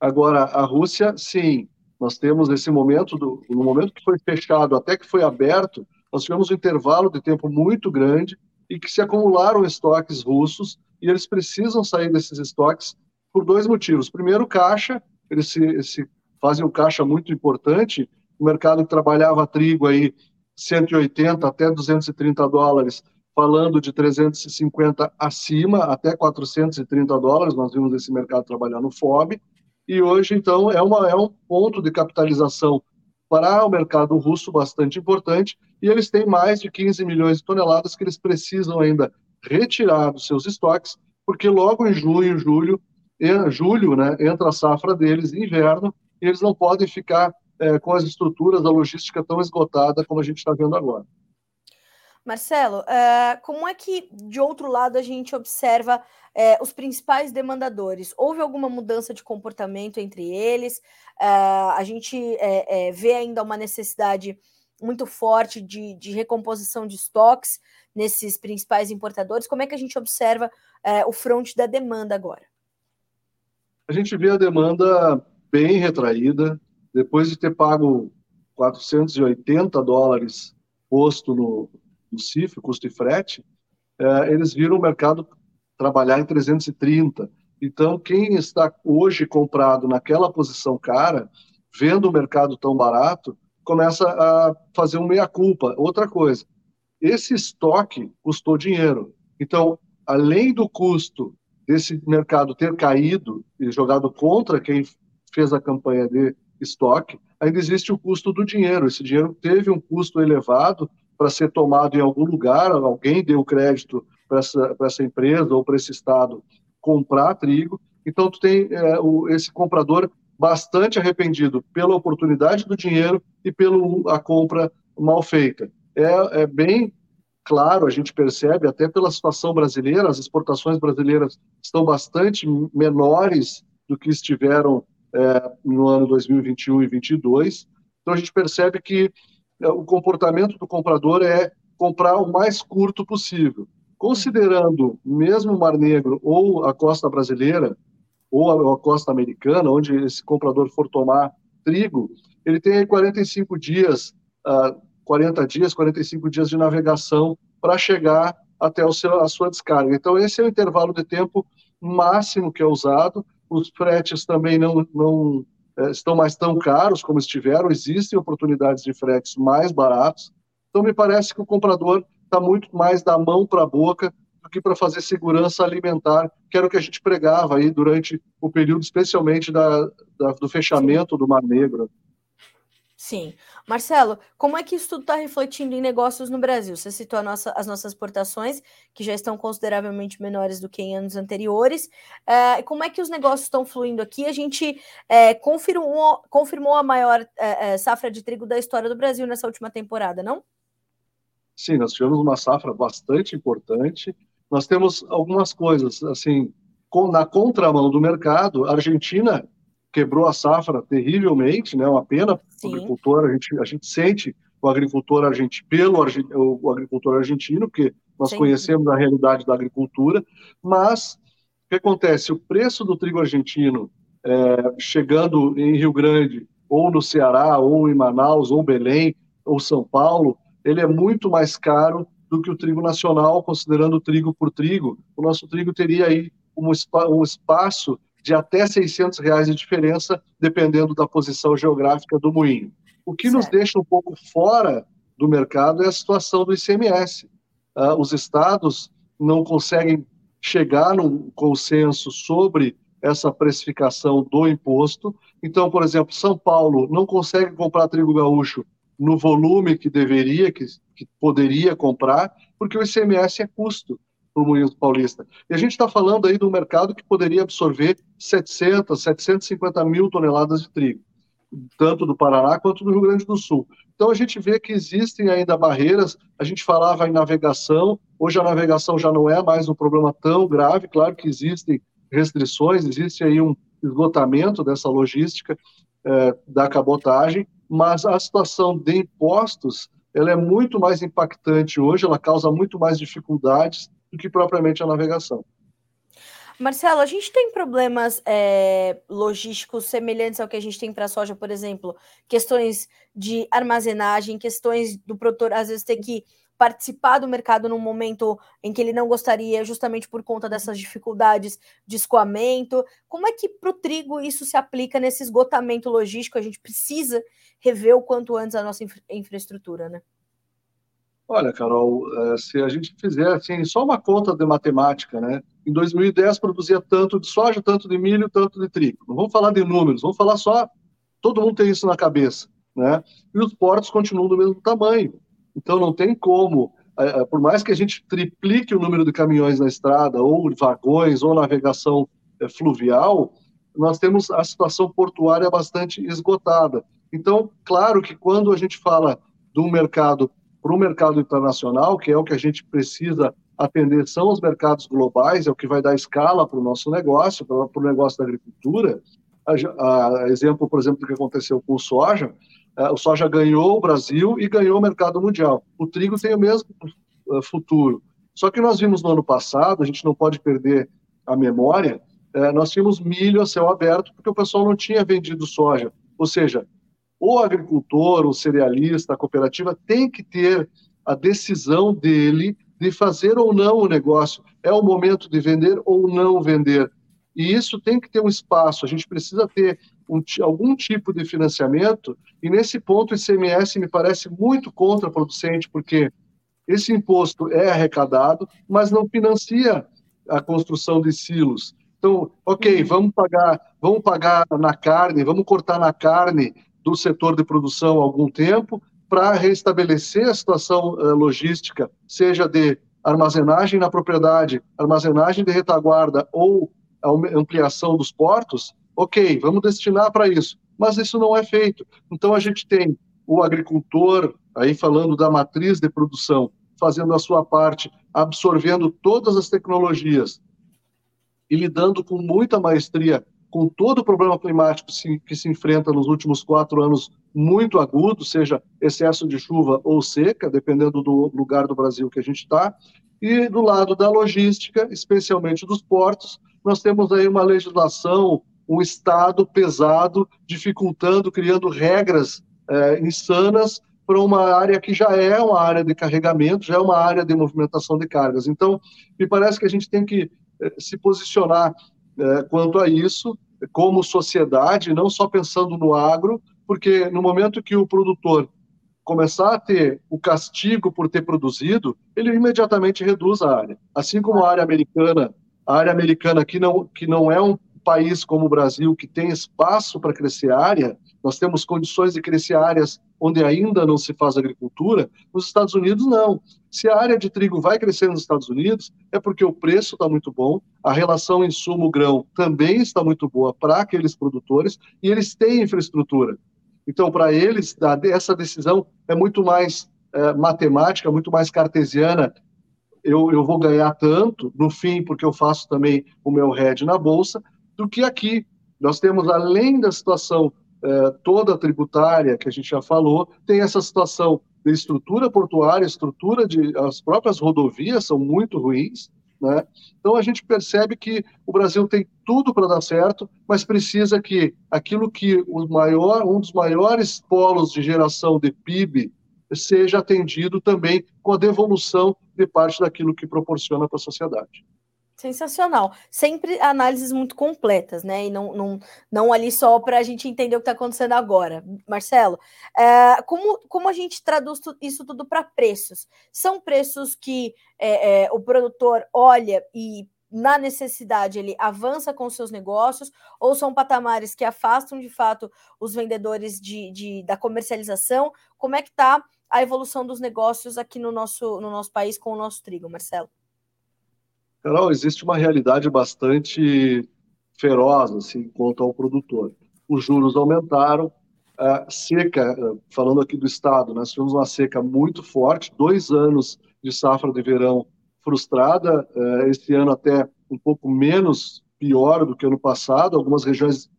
Agora, a Rússia, sim, nós temos esse momento, do, no momento que foi fechado até que foi aberto, nós tivemos um intervalo de tempo muito grande e que se acumularam estoques russos e eles precisam sair desses estoques por dois motivos. Primeiro, caixa, eles se, se fazem um caixa muito importante, o mercado que trabalhava trigo aí 180 até 230 dólares, falando de 350 acima, até 430 dólares, nós vimos esse mercado trabalhar no FOB, e hoje, então, é, uma, é um ponto de capitalização para o mercado russo bastante importante, e eles têm mais de 15 milhões de toneladas que eles precisam ainda retirar dos seus estoques, porque logo em junho, julho, julho, né, entra a safra deles, inverno, e eles não podem ficar é, com as estruturas da logística tão esgotada como a gente está vendo agora. Marcelo, uh, como é que, de outro lado, a gente observa uh, os principais demandadores? Houve alguma mudança de comportamento entre eles? Uh, a gente vê ainda uma necessidade muito forte de, de, recomposição de estoques nesses principais importadores. Como é que a gente observa o front da demanda agora? A gente vê a demanda bem retraída, depois de ter pago 480 dólares posto no, no CIF, custo de frete, é, eles viram o mercado trabalhar em 330. Então, quem está hoje comprado naquela posição cara, vendo o mercado tão barato, começa a fazer um meia-culpa. Outra coisa, esse estoque custou dinheiro. Então, além do custo desse mercado ter caído e jogado contra quem fez a campanha de estoque, ainda existe o custo do dinheiro. Esse dinheiro teve um custo elevado para ser tomado em algum lugar, alguém deu crédito para essa, essa empresa ou para esse estado comprar trigo. Então, tu tem é, o, esse comprador bastante arrependido pela oportunidade do dinheiro e pela compra mal feita. É, é bem claro, a gente percebe, até pela situação brasileira, as exportações brasileiras estão bastante menores do que estiveram é, no ano 2021 e 2022. Então a gente percebe que o comportamento do comprador é comprar o mais curto possível. Considerando mesmo o Mar Negro ou a costa brasileira ou a, costa americana, onde esse comprador for tomar trigo, ele tem 45 dias, uh, 40 dias, 45 dias de navegação para chegar até o seu, a sua descarga. Então, esse é o intervalo de tempo máximo que é usado os fretes também não, não é, estão mais tão caros como estiveram, existem oportunidades de fretes mais baratos. Então, me parece que o comprador está muito mais da mão para a boca do que para fazer segurança alimentar, que era o que a gente pregava aí durante o período, especialmente da, da do fechamento do Mar Negro. Sim. Marcelo, como é que isso tudo está refletindo em negócios no Brasil? Você citou nossa, as nossas exportações, que já estão consideravelmente menores do que em anos anteriores. É, como é que os negócios estão fluindo aqui? A gente é, confirmou, confirmou a maior é, safra de trigo da história do Brasil nessa última temporada, não? Sim, nós tivemos uma safra bastante importante. Nós temos algumas coisas, assim, com, na contramão do mercado, a Argentina quebrou a safra terrivelmente, né? Uma pena o agricultor, a gente, a gente sente o agricultor argentino, pelo o agricultor argentino, porque nós Sim. conhecemos a realidade da agricultura, mas o que acontece? O preço do trigo argentino é, chegando em Rio Grande, ou no Ceará, ou em Manaus, ou Belém, ou São Paulo, ele é muito mais caro do que o trigo nacional, considerando o trigo por trigo. O nosso trigo teria aí um, um espaço de até 600 reais de diferença, dependendo da posição geográfica do moinho. O que certo. nos deixa um pouco fora do mercado é a situação do ICMS. Uh, os estados não conseguem chegar num consenso sobre essa precificação do imposto. Então, por exemplo, São Paulo não consegue comprar trigo gaúcho no volume que deveria, que, que poderia comprar, porque o ICMS é custo para o Moinhos Paulista. E a gente está falando aí um mercado que poderia absorver 700, 750 mil toneladas de trigo, tanto do Paraná quanto do Rio Grande do Sul. Então a gente vê que existem ainda barreiras, a gente falava em navegação, hoje a navegação já não é mais um problema tão grave, claro que existem restrições, existe aí um esgotamento dessa logística é, da cabotagem, mas a situação de impostos ela é muito mais impactante hoje, ela causa muito mais dificuldades do que propriamente a navegação. Marcelo, a gente tem problemas é, logísticos semelhantes ao que a gente tem para a soja, por exemplo, questões de armazenagem, questões do produtor às vezes ter que participar do mercado num momento em que ele não gostaria, justamente por conta dessas dificuldades de escoamento. Como é que para o trigo isso se aplica nesse esgotamento logístico? A gente precisa rever o quanto antes a nossa infra infraestrutura, né? Olha, Carol, eh, se a gente fizer assim, só uma conta de matemática, né? Em 2010 produzia tanto de soja, tanto de milho, tanto de trigo. Não vamos falar de números, vamos falar só. Todo mundo tem isso na cabeça, né? E os portos continuam do mesmo tamanho. Então não tem como, eh, eh, por mais que a gente triplique o número de caminhões na estrada, ou vagões, ou navegação fluvial, nós temos a situação portuária bastante esgotada. Então, claro que quando a gente fala de um mercado para o mercado internacional, que é o que a gente precisa atender, são os mercados globais, é o que vai dar escala para o nosso negócio, para o negócio da agricultura. A, a, exemplo, por exemplo, do que aconteceu com o soja, a, é, o soja ganhou o Brasil e ganhou o mercado mundial. O trigo tem o mesmo uh, futuro. Só que nós vimos no ano passado, a gente não pode perder a memória, uh, nós tínhamos milho a céu aberto porque o pessoal não tinha vendido soja. Ou seja, o agricultor, o cerealista, a cooperativa tem que ter a decisão dele de fazer ou não o negócio. É o momento de vender ou não vender. E isso tem que ter um espaço. A gente precisa ter um, algum tipo de financiamento. E nesse ponto, o ICMS me parece muito contraproducente, porque esse imposto é arrecadado, mas não financia a construção de silos. Então, ok, uhum. vamos pagar, vamos pagar na carne, vamos cortar na carne do setor de produção há algum tempo para restabelecer a situação uh, logística, seja de armazenagem na propriedade, armazenagem de retaguarda ou ampliação dos portos, ok, vamos destinar para isso. Mas isso não é feito. Então a gente tem o agricultor, aí falando da matriz de produção, fazendo a sua parte, absorvendo todas as tecnologias e lidando com muita maestria com todo o problema climático que se enfrenta nos últimos quatro anos muito agudo, seja excesso de chuva ou seca, dependendo do lugar do Brasil que a gente está. E do lado da logística, especialmente dos portos, nós temos aí uma legislação, um Estado pesado, dificultando, criando regras é, insanas para uma área que já é uma área de carregamento, já é uma área de movimentação de cargas. Então, me parece que a gente tem que é, se posicionar é, quanto a isso, como sociedade, não só pensando no agro, porque no momento que o produtor começar a ter o castigo por ter produzido, ele imediatamente reduz a área. Assim como a área americana, a área americana que não, que não é um país como o Brasil, que tem espaço para crescer área, nós temos condições de crescer áreas onde ainda não se faz agricultura, nos Estados Unidos não. Se a área de trigo vai crescer nos Estados Unidos, é porque o preço está muito bom, a relação insumo-grão também está muito boa para aqueles produtores e eles têm infraestrutura. Então, para eles, essa decisão é muito mais é, matemática, muito mais cartesiana. Eu, eu vou ganhar tanto, no fim, porque eu faço também o meu RED na Bolsa, do que aqui. Nós temos, além da situação é, toda tributária que a gente já falou, tem essa situação de estrutura portuária, estrutura de. as próprias rodovias são muito ruins. Né? Então a gente percebe que o Brasil tem tudo para dar certo, mas precisa que aquilo que o maior, um dos maiores polos de geração de PIB seja atendido também com a devolução de parte daquilo que proporciona para a sociedade. Sensacional. Sempre análises muito completas, né? E não, não, não ali só para a gente entender o que está acontecendo agora. Marcelo, é, como, como a gente traduz isso tudo para preços? São preços que é, é, o produtor olha e, na necessidade, ele avança com seus negócios, ou são patamares que afastam de fato os vendedores de, de da comercialização? Como é que está a evolução dos negócios aqui no nosso, no nosso país com o nosso trigo, Marcelo? Carol, existe uma realidade bastante feroz assim, quanto ao produtor. Os juros aumentaram, a seca, falando aqui do estado, nós tivemos uma seca muito forte, dois anos de safra de verão frustrada, eh, esse ano até um pouco menos pior do que ano passado, algumas regiões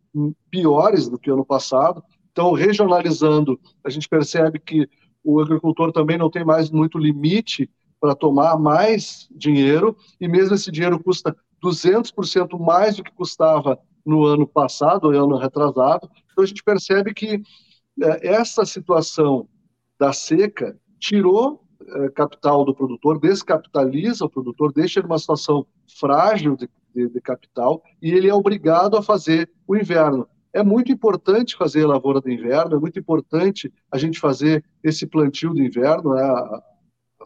piores do que ano passado, Então, regionalizando, a gente percebe que o agricultor também não tem mais muito limite para tomar mais dinheiro, e mesmo esse dinheiro custa 200% mais do que custava no ano passado, no ano retrasado. Então, a gente percebe que é, essa situação da seca tirou é, capital do produtor, descapitaliza o produtor, deixa ele numa situação frágil de, de, de, capital e ele é obrigado a fazer o inverno. É muito importante fazer a lavoura de inverno, é muito importante a gente fazer esse plantio de inverno, né,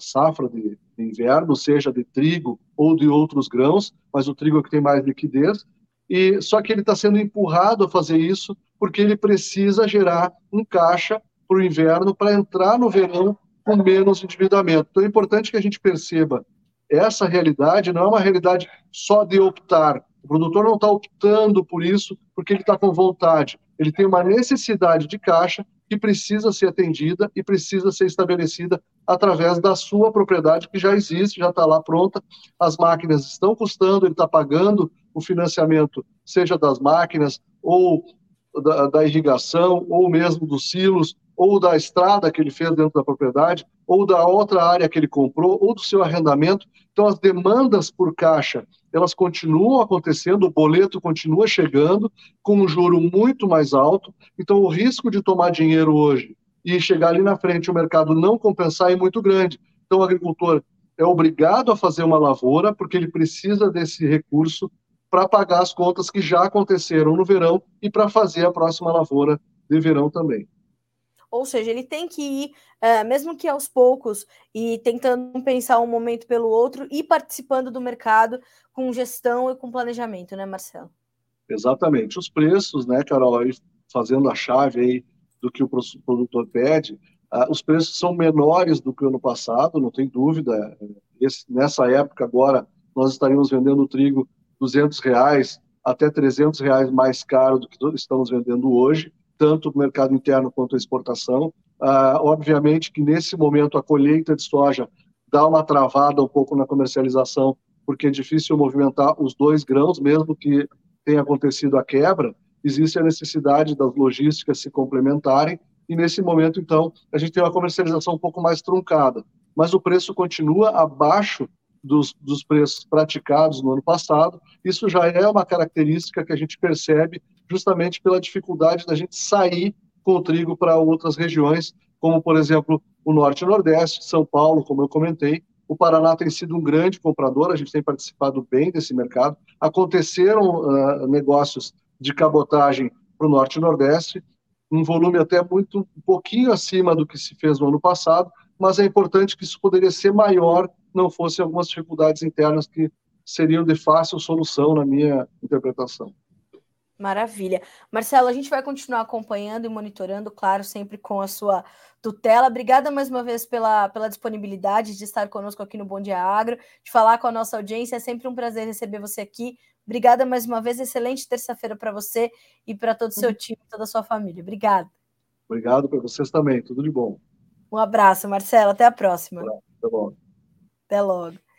safra de, de inverno, seja de trigo ou de outros grãos, mas o trigo é que tem mais liquidez, e só que ele está sendo empurrado a fazer isso porque ele precisa gerar um caixa para o inverno para entrar no verão com menos endividamento. Então é importante que a gente perceba essa realidade não é uma realidade só de optar. O produtor não está optando por isso porque ele está com vontade. Ele tem uma necessidade de caixa que precisa ser atendida e precisa ser estabelecida através da sua propriedade que já existe, já está lá pronta. As máquinas estão custando, ele está pagando o financiamento, seja das máquinas ou da, da irrigação, ou mesmo dos silos, ou da estrada que ele fez dentro da propriedade, ou da outra área que ele comprou, ou do seu arrendamento. Então, as demandas por caixa, elas continuam acontecendo, o boleto continua chegando, com um juro muito mais alto. Então, o risco de tomar dinheiro hoje e chegar ali na frente o mercado não compensar é muito grande. Então, o agricultor é obrigado a fazer uma lavoura, porque ele precisa desse recurso para pagar as contas que já aconteceram no verão e para fazer a próxima lavoura de verão também. Ou seja, ele tem que ir, é, mesmo que aos poucos, e tentando pensar um momento pelo outro e participando do mercado com gestão e com planejamento, né, Marcelo? Exatamente. Os preços, né, Carol, aí fazendo a chave aí do que o produtor pede, uh, os preços são menores do que o ano passado, não tem dúvida. Esse, nessa época agora, nós estaríamos vendendo trigo 200 reais até 300 reais mais caro do que estamos vendendo hoje, tanto no mercado interno quanto a exportação. Ah, obviamente que nesse momento a colheita de soja dá uma travada um pouco na comercialização, porque é difícil movimentar os dois grãos, mesmo que tenha acontecido a quebra, existe a necessidade das logísticas se complementarem, e nesse momento, então, a gente tem uma comercialização um pouco mais truncada. Mas o preço continua abaixo dos, dos preços praticados no ano passado. Isso já é uma característica que a gente percebe justamente pela dificuldade da gente sair com o trigo para outras regiões, como, por exemplo, o Norte e Nordeste, São Paulo, como eu comentei. O Paraná tem sido um grande comprador, a gente tem participado bem desse mercado. Aconteceram uh, negócios de cabotagem para o Norte e Nordeste, um volume até muito um pouquinho acima do que se fez no ano passado, mas é importante que isso poderia ser maior não fossem algumas dificuldades internas que seriam de fácil solução na minha interpretação. Maravilha. Marcelo, a gente vai continuar acompanhando e monitorando, claro, sempre com a sua tutela. Obrigada mais uma vez pela, pela disponibilidade de estar conosco aqui no Bom Dia Agro, de falar com a nossa audiência. É sempre um prazer receber você aqui. Obrigada mais uma vez. Excelente terça-feira para você e para todo o seu time, toda a sua família. Obrigada. Obrigado para vocês também. Tudo de bom. Um abraço, Marcelo. Até a próxima. Até logo.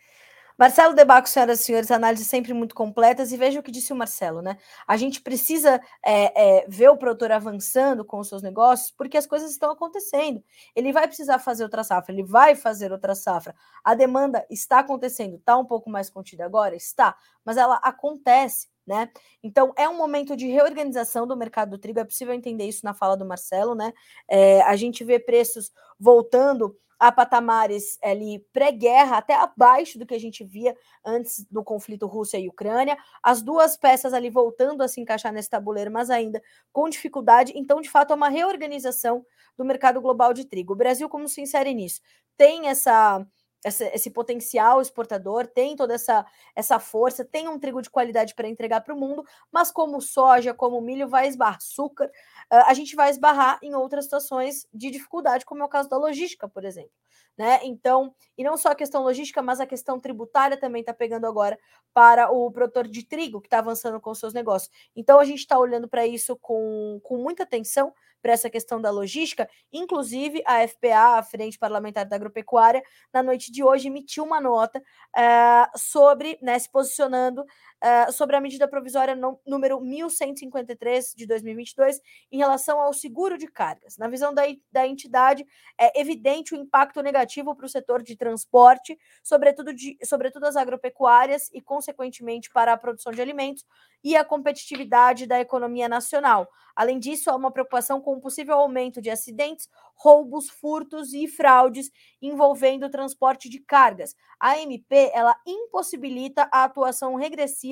Marcelo Debaco, senhoras e senhores, análises sempre muito completas, e veja o que disse o Marcelo, né? A gente precisa é, é, ver o produtor avançando com os seus negócios, porque as coisas estão acontecendo. Ele vai precisar fazer outra safra, ele vai fazer outra safra. A demanda está acontecendo, está um pouco mais contida agora? Está, mas ela acontece. Né? Então é um momento de reorganização do mercado do trigo, é possível entender isso na fala do Marcelo, né? É, a gente vê preços voltando a patamares ali pré-guerra, até abaixo do que a gente via antes do conflito Rússia e Ucrânia. As duas peças ali voltando a se encaixar nesse tabuleiro, mas ainda com dificuldade. Então, de fato, é uma reorganização do mercado global de trigo. O Brasil, como se insere nisso? Tem essa essa, esse potencial exportador, tem toda essa, essa força, tem um trigo de qualidade para entregar para o mundo, mas como soja, como milho, vai esbarrar açúcar, uh, a gente vai esbarrar em outras situações de dificuldade, como é o caso da logística, por exemplo. Né? Então, e não só a questão logística, mas a questão tributária também está pegando agora para o produtor de trigo que está avançando com seus negócios. Então, a gente está olhando para isso com, com muita atenção, para essa questão da logística. Inclusive, a FPA, a Frente Parlamentar da Agropecuária, na noite de hoje emitiu uma nota uh, sobre, né, se posicionando uh, sobre a medida provisória no, número 1153 de 2022 em relação ao seguro de cargas. Na visão da, da entidade, é evidente o impacto negativo para o setor de transporte, sobretudo, de, sobretudo as agropecuárias e, consequentemente, para a produção de alimentos e a competitividade da economia nacional. Além disso, há uma preocupação com o possível aumento de acidentes, roubos, furtos e fraudes envolvendo o transporte de cargas. A MP ela impossibilita a atuação regressiva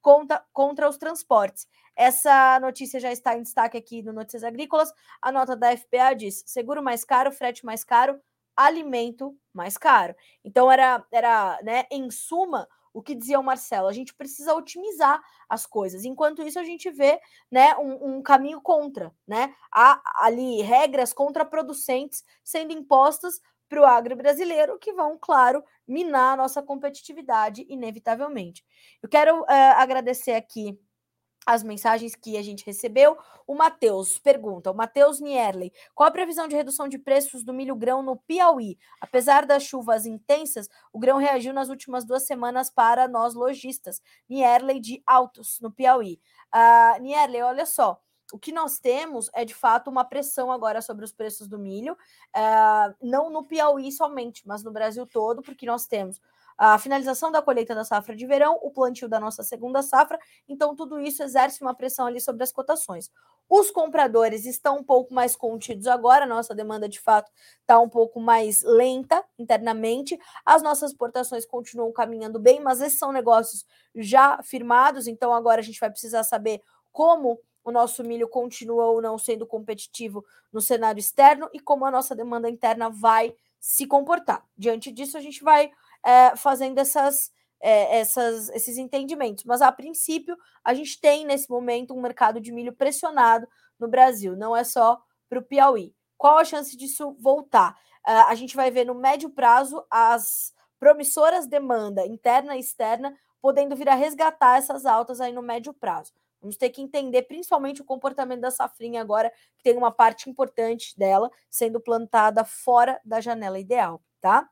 contra, contra os transportes. Essa notícia já está em destaque aqui no Notícias Agrícolas. A nota da FPA diz: seguro mais caro, frete mais caro, alimento mais caro. Então era, era né, em suma, o que dizia o Marcelo, a gente precisa otimizar as coisas. Enquanto isso, a gente vê né, um, um caminho contra. Né? Há ali regras contraproducentes sendo impostas para o agro brasileiro, que vão, claro, minar a nossa competitividade, inevitavelmente. Eu quero uh, agradecer aqui as mensagens que a gente recebeu. O Matheus pergunta, o Matheus Nierley, qual a previsão de redução de preços do milho grão no Piauí? Apesar das chuvas intensas, o grão reagiu nas últimas duas semanas para nós lojistas. Nierley de Altos, no Piauí. Uh, Nierley, olha só, o que nós temos é de fato uma pressão agora sobre os preços do milho, uh, não no Piauí somente, mas no Brasil todo, porque nós temos a finalização da colheita da safra de verão, o plantio da nossa segunda safra, então tudo isso exerce uma pressão ali sobre as cotações. Os compradores estão um pouco mais contidos agora, nossa demanda de fato está um pouco mais lenta internamente, as nossas exportações continuam caminhando bem, mas esses são negócios já firmados, então agora a gente vai precisar saber como o nosso milho continua ou não sendo competitivo no cenário externo e como a nossa demanda interna vai se comportar. Diante disso, a gente vai é, fazendo essas, é, essas, esses entendimentos. Mas, a princípio, a gente tem nesse momento um mercado de milho pressionado no Brasil, não é só para o Piauí. Qual a chance disso voltar? Uh, a gente vai ver no médio prazo as promissoras demanda interna e externa podendo vir a resgatar essas altas aí no médio prazo. Vamos ter que entender principalmente o comportamento da safrinha agora, que tem uma parte importante dela sendo plantada fora da janela ideal, tá?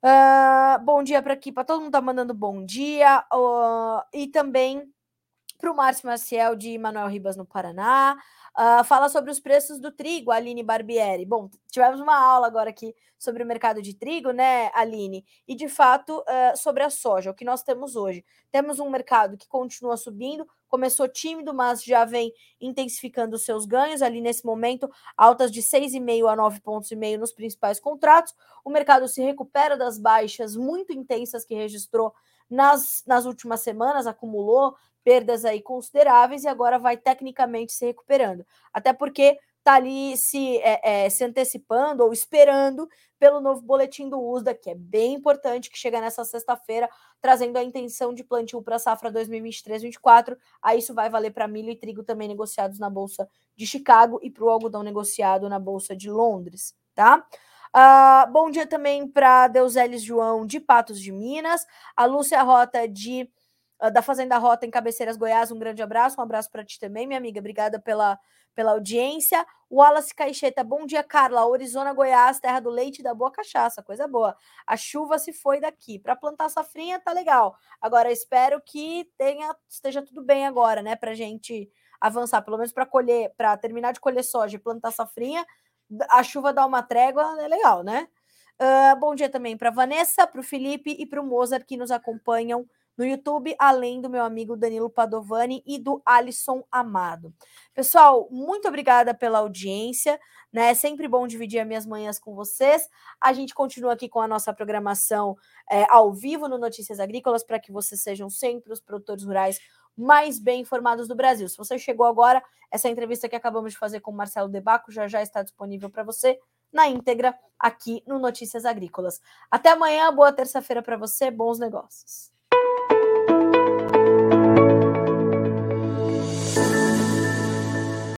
Uh, bom dia para aqui, para todo mundo tá mandando bom dia. Uh, e também para o Márcio Maciel de Manuel Ribas no Paraná. Uh, fala sobre os preços do trigo, Aline Barbieri. Bom, tivemos uma aula agora aqui sobre o mercado de trigo, né, Aline? E de fato uh, sobre a soja, o que nós temos hoje. Temos um mercado que continua subindo, começou tímido, mas já vem intensificando seus ganhos ali nesse momento, altas de 6,5 a 9 pontos e meio nos principais contratos. O mercado se recupera das baixas muito intensas que registrou nas, nas últimas semanas, acumulou perdas aí consideráveis e agora vai tecnicamente se recuperando. Até porque está ali se, é, é, se antecipando ou esperando pelo novo boletim do USDA, que é bem importante, que chega nessa sexta-feira, trazendo a intenção de plantio para a safra 2023-24. Aí isso vai valer para milho e trigo também negociados na Bolsa de Chicago e para o algodão negociado na Bolsa de Londres, tá? Uh, bom dia também para Deuseles João de Patos de Minas, a Lúcia Rota de da Fazenda Rota em Cabeceiras, Goiás. Um grande abraço, um abraço para ti também, minha amiga. Obrigada pela, pela audiência. Wallace Caixeta, bom dia, Carla. Arizona, Goiás, terra do leite e da boa cachaça, coisa boa. A chuva se foi daqui. Para plantar safrinha, tá legal. Agora, espero que tenha, esteja tudo bem agora, né? Para gente avançar, pelo menos para colher, para terminar de colher soja e plantar safrinha, a chuva dá uma trégua, é legal, né? Uh, bom dia também para Vanessa, para o Felipe e para o Mozart que nos acompanham no YouTube, além do meu amigo Danilo Padovani e do Alisson Amado. Pessoal, muito obrigada pela audiência, né? É sempre bom dividir as minhas manhãs com vocês. A gente continua aqui com a nossa programação é, ao vivo no Notícias Agrícolas para que vocês sejam sempre os produtores rurais mais bem informados do Brasil. Se você chegou agora, essa entrevista que acabamos de fazer com o Marcelo Debaco já já está disponível para você na íntegra aqui no Notícias Agrícolas. Até amanhã, boa terça-feira para você, bons negócios.